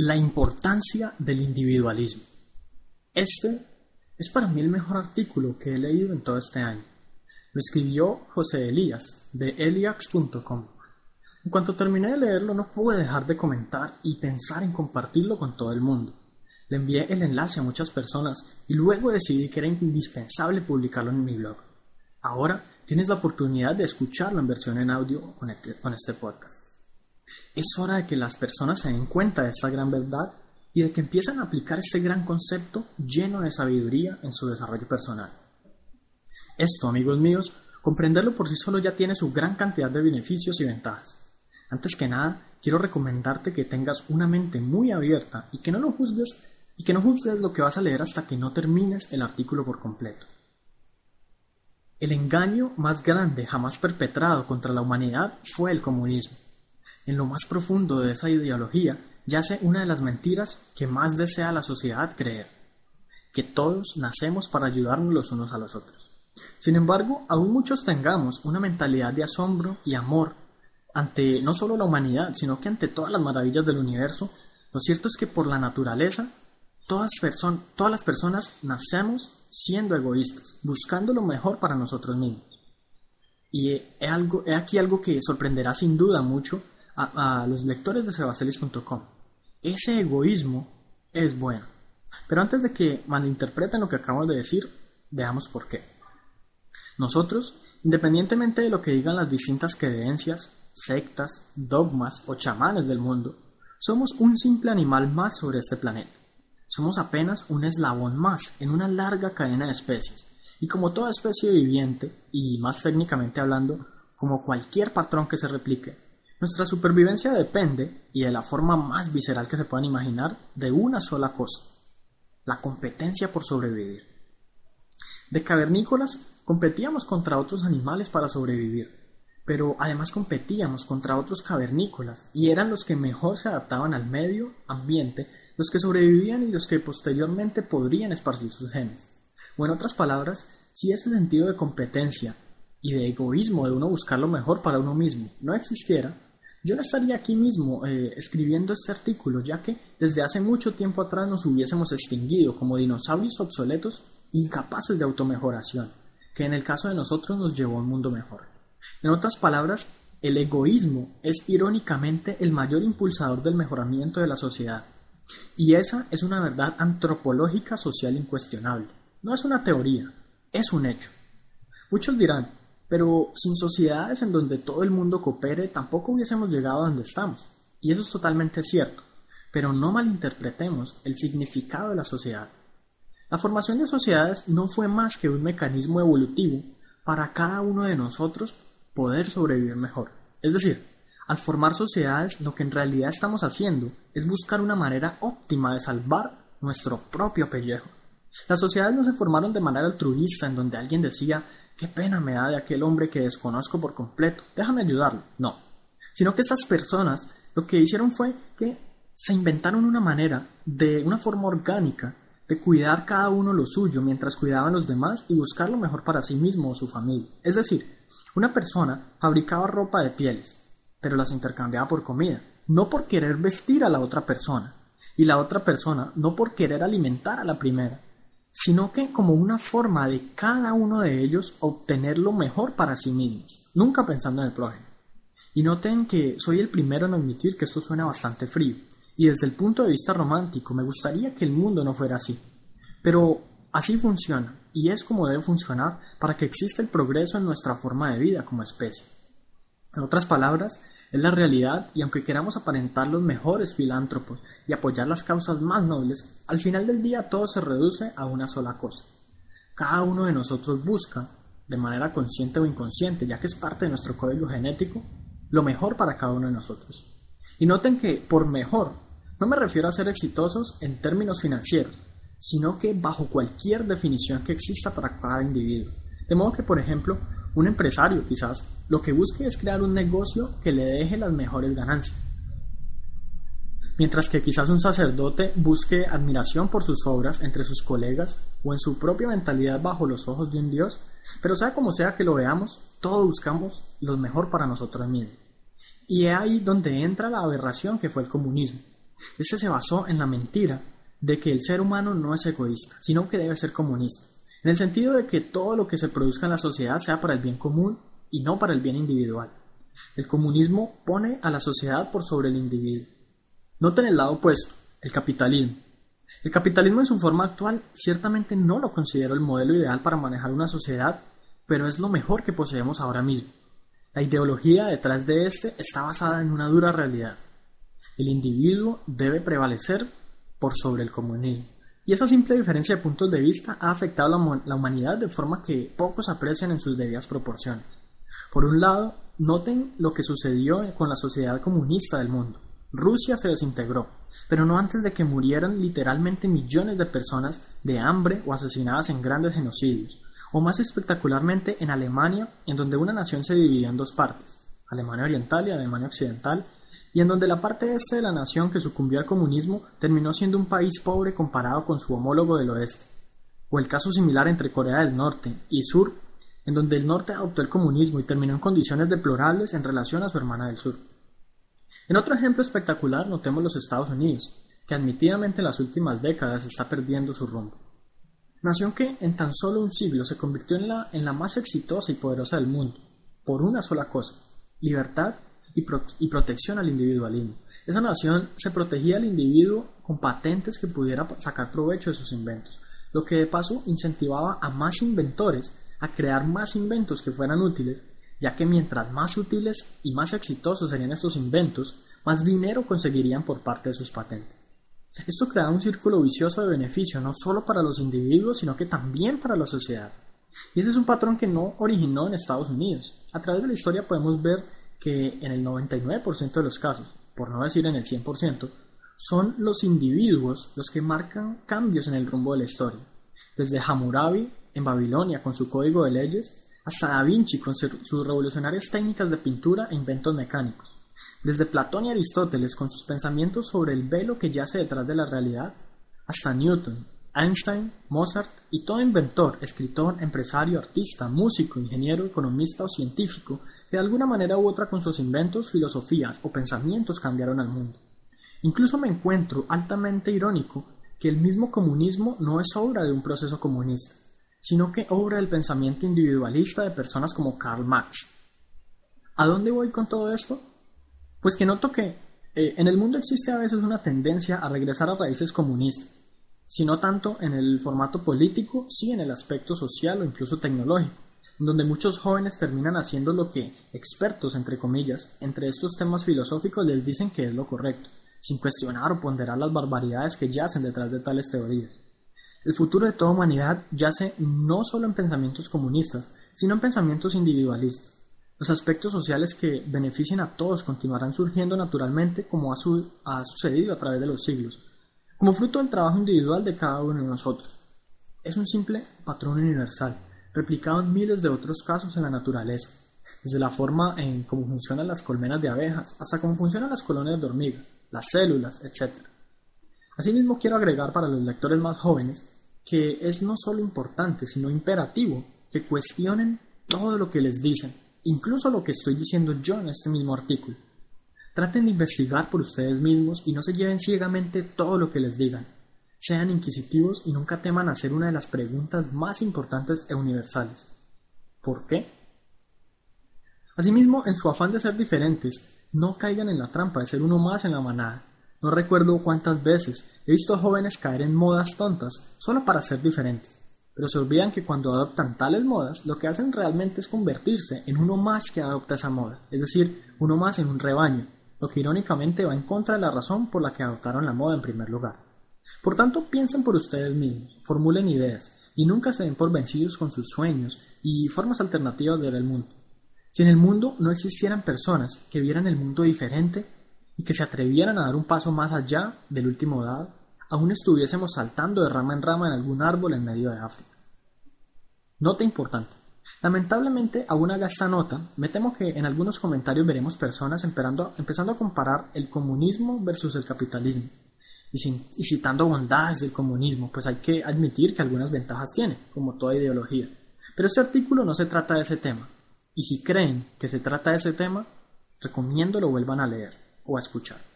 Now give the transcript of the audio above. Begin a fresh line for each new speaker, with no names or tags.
La importancia del individualismo. Este es para mí el mejor artículo que he leído en todo este año. Lo escribió José Elías de eliax.com. En cuanto terminé de leerlo no pude dejar de comentar y pensar en compartirlo con todo el mundo. Le envié el enlace a muchas personas y luego decidí que era indispensable publicarlo en mi blog. Ahora tienes la oportunidad de escucharlo en versión en audio con este podcast. Es hora de que las personas se den cuenta de esta gran verdad y de que empiecen a aplicar este gran concepto lleno de sabiduría en su desarrollo personal. Esto, amigos míos, comprenderlo por sí solo ya tiene su gran cantidad de beneficios y ventajas. Antes que nada, quiero recomendarte que tengas una mente muy abierta y que no lo juzgues y que no juzgues lo que vas a leer hasta que no termines el artículo por completo. El engaño más grande jamás perpetrado contra la humanidad fue el comunismo. En lo más profundo de esa ideología yace una de las mentiras que más desea la sociedad creer, que todos nacemos para ayudarnos los unos a los otros. Sin embargo, aún muchos tengamos una mentalidad de asombro y amor ante no solo la humanidad, sino que ante todas las maravillas del universo, lo cierto es que por la naturaleza, todas, las personas nacemos siendo egoístas, buscando lo mejor para nosotros mismos. Y he, algo, he aquí algo que sorprenderá sin duda mucho a, los lectores de sebacelis.com. Ese egoísmo es bueno. Pero antes de que malinterpreten lo que acabamos de decir, veamos por qué. Nosotros, independientemente de lo que digan las distintas creencias, sectas, dogmas o chamanes del mundo, somos un simple animal más sobre este planeta. Somos apenas un eslabón más en una larga cadena de especies. Y como toda especie viviente, y más técnicamente hablando, como cualquier patrón que se replique, nuestra supervivencia depende, y de la forma más visceral que se puedan imaginar, de una sola cosa, la competencia por sobrevivir. De cavernícolas competíamos contra otros animales para sobrevivir, pero además competíamos contra otros cavernícolas y eran los que mejor se adaptaban al medio ambiente, los que sobrevivían y los que posteriormente podrían esparcir sus genes. O en otras palabras, si ese sentido de competencia y de egoísmo de uno buscar lo mejor para uno mismo no existiera, yo no estaría aquí mismo eh, escribiendo este artículo, ya que desde hace mucho tiempo atrás nos hubiésemos extinguido como dinosaurios obsoletos incapaces de automejoración, que en el caso de nosotros nos llevó a un mundo mejor. En otras palabras, el egoísmo es irónicamente el mayor impulsador del mejoramiento de la sociedad. Y esa es una verdad antropológica social incuestionable. No es una teoría, es un hecho. Muchos dirán, pero sin sociedades en donde todo el mundo coopere, tampoco hubiésemos llegado a donde estamos. Y eso es totalmente cierto. Pero no malinterpretemos el significado de la sociedad. La formación de sociedades no fue más que un mecanismo evolutivo para cada uno de nosotros poder sobrevivir mejor. Es decir, al formar sociedades lo que en realidad estamos haciendo es buscar una manera óptima de salvar nuestro propio pellejo. Las sociedades no se formaron de manera altruista en donde alguien decía qué pena me da de aquel hombre que desconozco por completo, déjame ayudarlo. No, sino que estas personas lo que hicieron fue que se inventaron una manera, de una forma orgánica, de cuidar cada uno lo suyo mientras cuidaban los demás y buscar lo mejor para sí mismo o su familia. Es decir, una persona fabricaba ropa de pieles, pero las intercambiaba por comida, no por querer vestir a la otra persona, y la otra persona no por querer alimentar a la primera, sino que como una forma de cada uno de ellos obtener lo mejor para sí mismos, nunca pensando en el prójimo. Y noten que soy el primero en admitir que esto suena bastante frío, y desde el punto de vista romántico me gustaría que el mundo no fuera así. Pero así funciona, y es como debe funcionar para que exista el progreso en nuestra forma de vida como especie. En otras palabras, es la realidad y aunque queramos aparentar los mejores filántropos y apoyar las causas más nobles, al final del día todo se reduce a una sola cosa. Cada uno de nosotros busca, de manera consciente o inconsciente, ya que es parte de nuestro código genético, lo mejor para cada uno de nosotros. Y noten que por mejor no me refiero a ser exitosos en términos financieros, sino que bajo cualquier definición que exista para cada individuo. De modo que, por ejemplo, un empresario quizás lo que busque es crear un negocio que le deje las mejores ganancias. Mientras que quizás un sacerdote busque admiración por sus obras entre sus colegas o en su propia mentalidad bajo los ojos de un Dios, pero sea como sea que lo veamos, todos buscamos lo mejor para nosotros mismos. Y es ahí donde entra la aberración que fue el comunismo. Este se basó en la mentira de que el ser humano no es egoísta, sino que debe ser comunista, en el sentido de que todo lo que se produzca en la sociedad sea para el bien común y no para el bien individual. El comunismo pone a la sociedad por sobre el individuo. Noten el lado opuesto, el capitalismo. El capitalismo en su forma actual ciertamente no lo considero el modelo ideal para manejar una sociedad, pero es lo mejor que poseemos ahora mismo. La ideología detrás de este está basada en una dura realidad. El individuo debe prevalecer por sobre el comunismo. Y esa simple diferencia de puntos de vista ha afectado a la humanidad de forma que pocos aprecian en sus debidas proporciones. Por un lado, noten lo que sucedió con la sociedad comunista del mundo. Rusia se desintegró, pero no antes de que murieran literalmente millones de personas de hambre o asesinadas en grandes genocidios, o más espectacularmente en Alemania, en donde una nación se dividió en dos partes, Alemania Oriental y Alemania Occidental, y en donde la parte este de la nación que sucumbió al comunismo terminó siendo un país pobre comparado con su homólogo del oeste, o el caso similar entre Corea del Norte y Sur, en donde el norte adoptó el comunismo y terminó en condiciones deplorables en relación a su hermana del sur. En otro ejemplo espectacular notemos los Estados Unidos, que admitidamente en las últimas décadas está perdiendo su rumbo. Nación que en tan solo un siglo se convirtió en la, en la más exitosa y poderosa del mundo, por una sola cosa, libertad y, y protección al individualismo. Esa nación se protegía al individuo con patentes que pudiera sacar provecho de sus inventos, lo que de paso incentivaba a más inventores a crear más inventos que fueran útiles ya que mientras más útiles y más exitosos serían estos inventos, más dinero conseguirían por parte de sus patentes. Esto crea un círculo vicioso de beneficio no solo para los individuos, sino que también para la sociedad. Y ese es un patrón que no originó en Estados Unidos. A través de la historia podemos ver que en el 99% de los casos, por no decir en el 100%, son los individuos los que marcan cambios en el rumbo de la historia. Desde Hammurabi en Babilonia con su código de leyes hasta Da Vinci con sus revolucionarias técnicas de pintura e inventos mecánicos, desde Platón y Aristóteles con sus pensamientos sobre el velo que yace detrás de la realidad, hasta Newton, Einstein, Mozart y todo inventor, escritor, empresario, artista, músico, ingeniero, economista o científico de alguna manera u otra con sus inventos, filosofías o pensamientos cambiaron al mundo. Incluso me encuentro altamente irónico que el mismo comunismo no es obra de un proceso comunista, sino que obra del pensamiento individualista de personas como Karl Marx. ¿A dónde voy con todo esto? Pues que noto que eh, en el mundo existe a veces una tendencia a regresar a raíces comunistas, si no tanto en el formato político, sí en el aspecto social o incluso tecnológico, donde muchos jóvenes terminan haciendo lo que expertos, entre comillas, entre estos temas filosóficos les dicen que es lo correcto, sin cuestionar o ponderar las barbaridades que yacen detrás de tales teorías. El futuro de toda humanidad yace no solo en pensamientos comunistas, sino en pensamientos individualistas. Los aspectos sociales que beneficien a todos continuarán surgiendo naturalmente como ha, sucedido a través de los siglos, como fruto del trabajo individual de cada uno de nosotros. Es un simple patrón universal, replicado en miles de otros casos en la naturaleza, desde la forma en cómo funcionan las colmenas de abejas hasta cómo funcionan las colonias de hormigas, las células, etc. Asimismo, quiero agregar para los lectores más jóvenes que es no solo importante, sino imperativo que cuestionen todo lo que les dicen, incluso lo que estoy diciendo yo en este mismo artículo. Traten de investigar por ustedes mismos y no se lleven ciegamente todo lo que les digan. Sean inquisitivos y nunca teman hacer una de las preguntas más importantes e universales. ¿Por qué? Asimismo, en su afán de ser diferentes, no caigan en la trampa de ser uno más en la manada no recuerdo cuántas veces he visto jóvenes caer en modas tontas solo para ser diferentes, pero se olvidan que cuando adoptan tales modas lo que hacen realmente es convertirse en uno más que adopta esa moda, es decir, uno más en un rebaño, lo que irónicamente va en contra de la razón por la que adoptaron la moda en primer lugar. Por tanto, piensen por ustedes mismos, formulen ideas y nunca se den por vencidos con sus sueños y formas alternativas de ver el mundo. Si en el mundo no existieran personas que vieran el mundo diferente, y que se atrevieran a dar un paso más allá del último dado, aún estuviésemos saltando de rama en rama en algún árbol en medio de África. Nota importante. Lamentablemente, aún haga esta nota, me temo que en algunos comentarios veremos personas empezando a comparar el comunismo versus el capitalismo, y, y citando bondades del comunismo, pues hay que admitir que algunas ventajas tiene, como toda ideología. Pero este artículo no se trata de ese tema, y si creen que se trata de ese tema, recomiendo lo vuelvan a leer o a escuchar.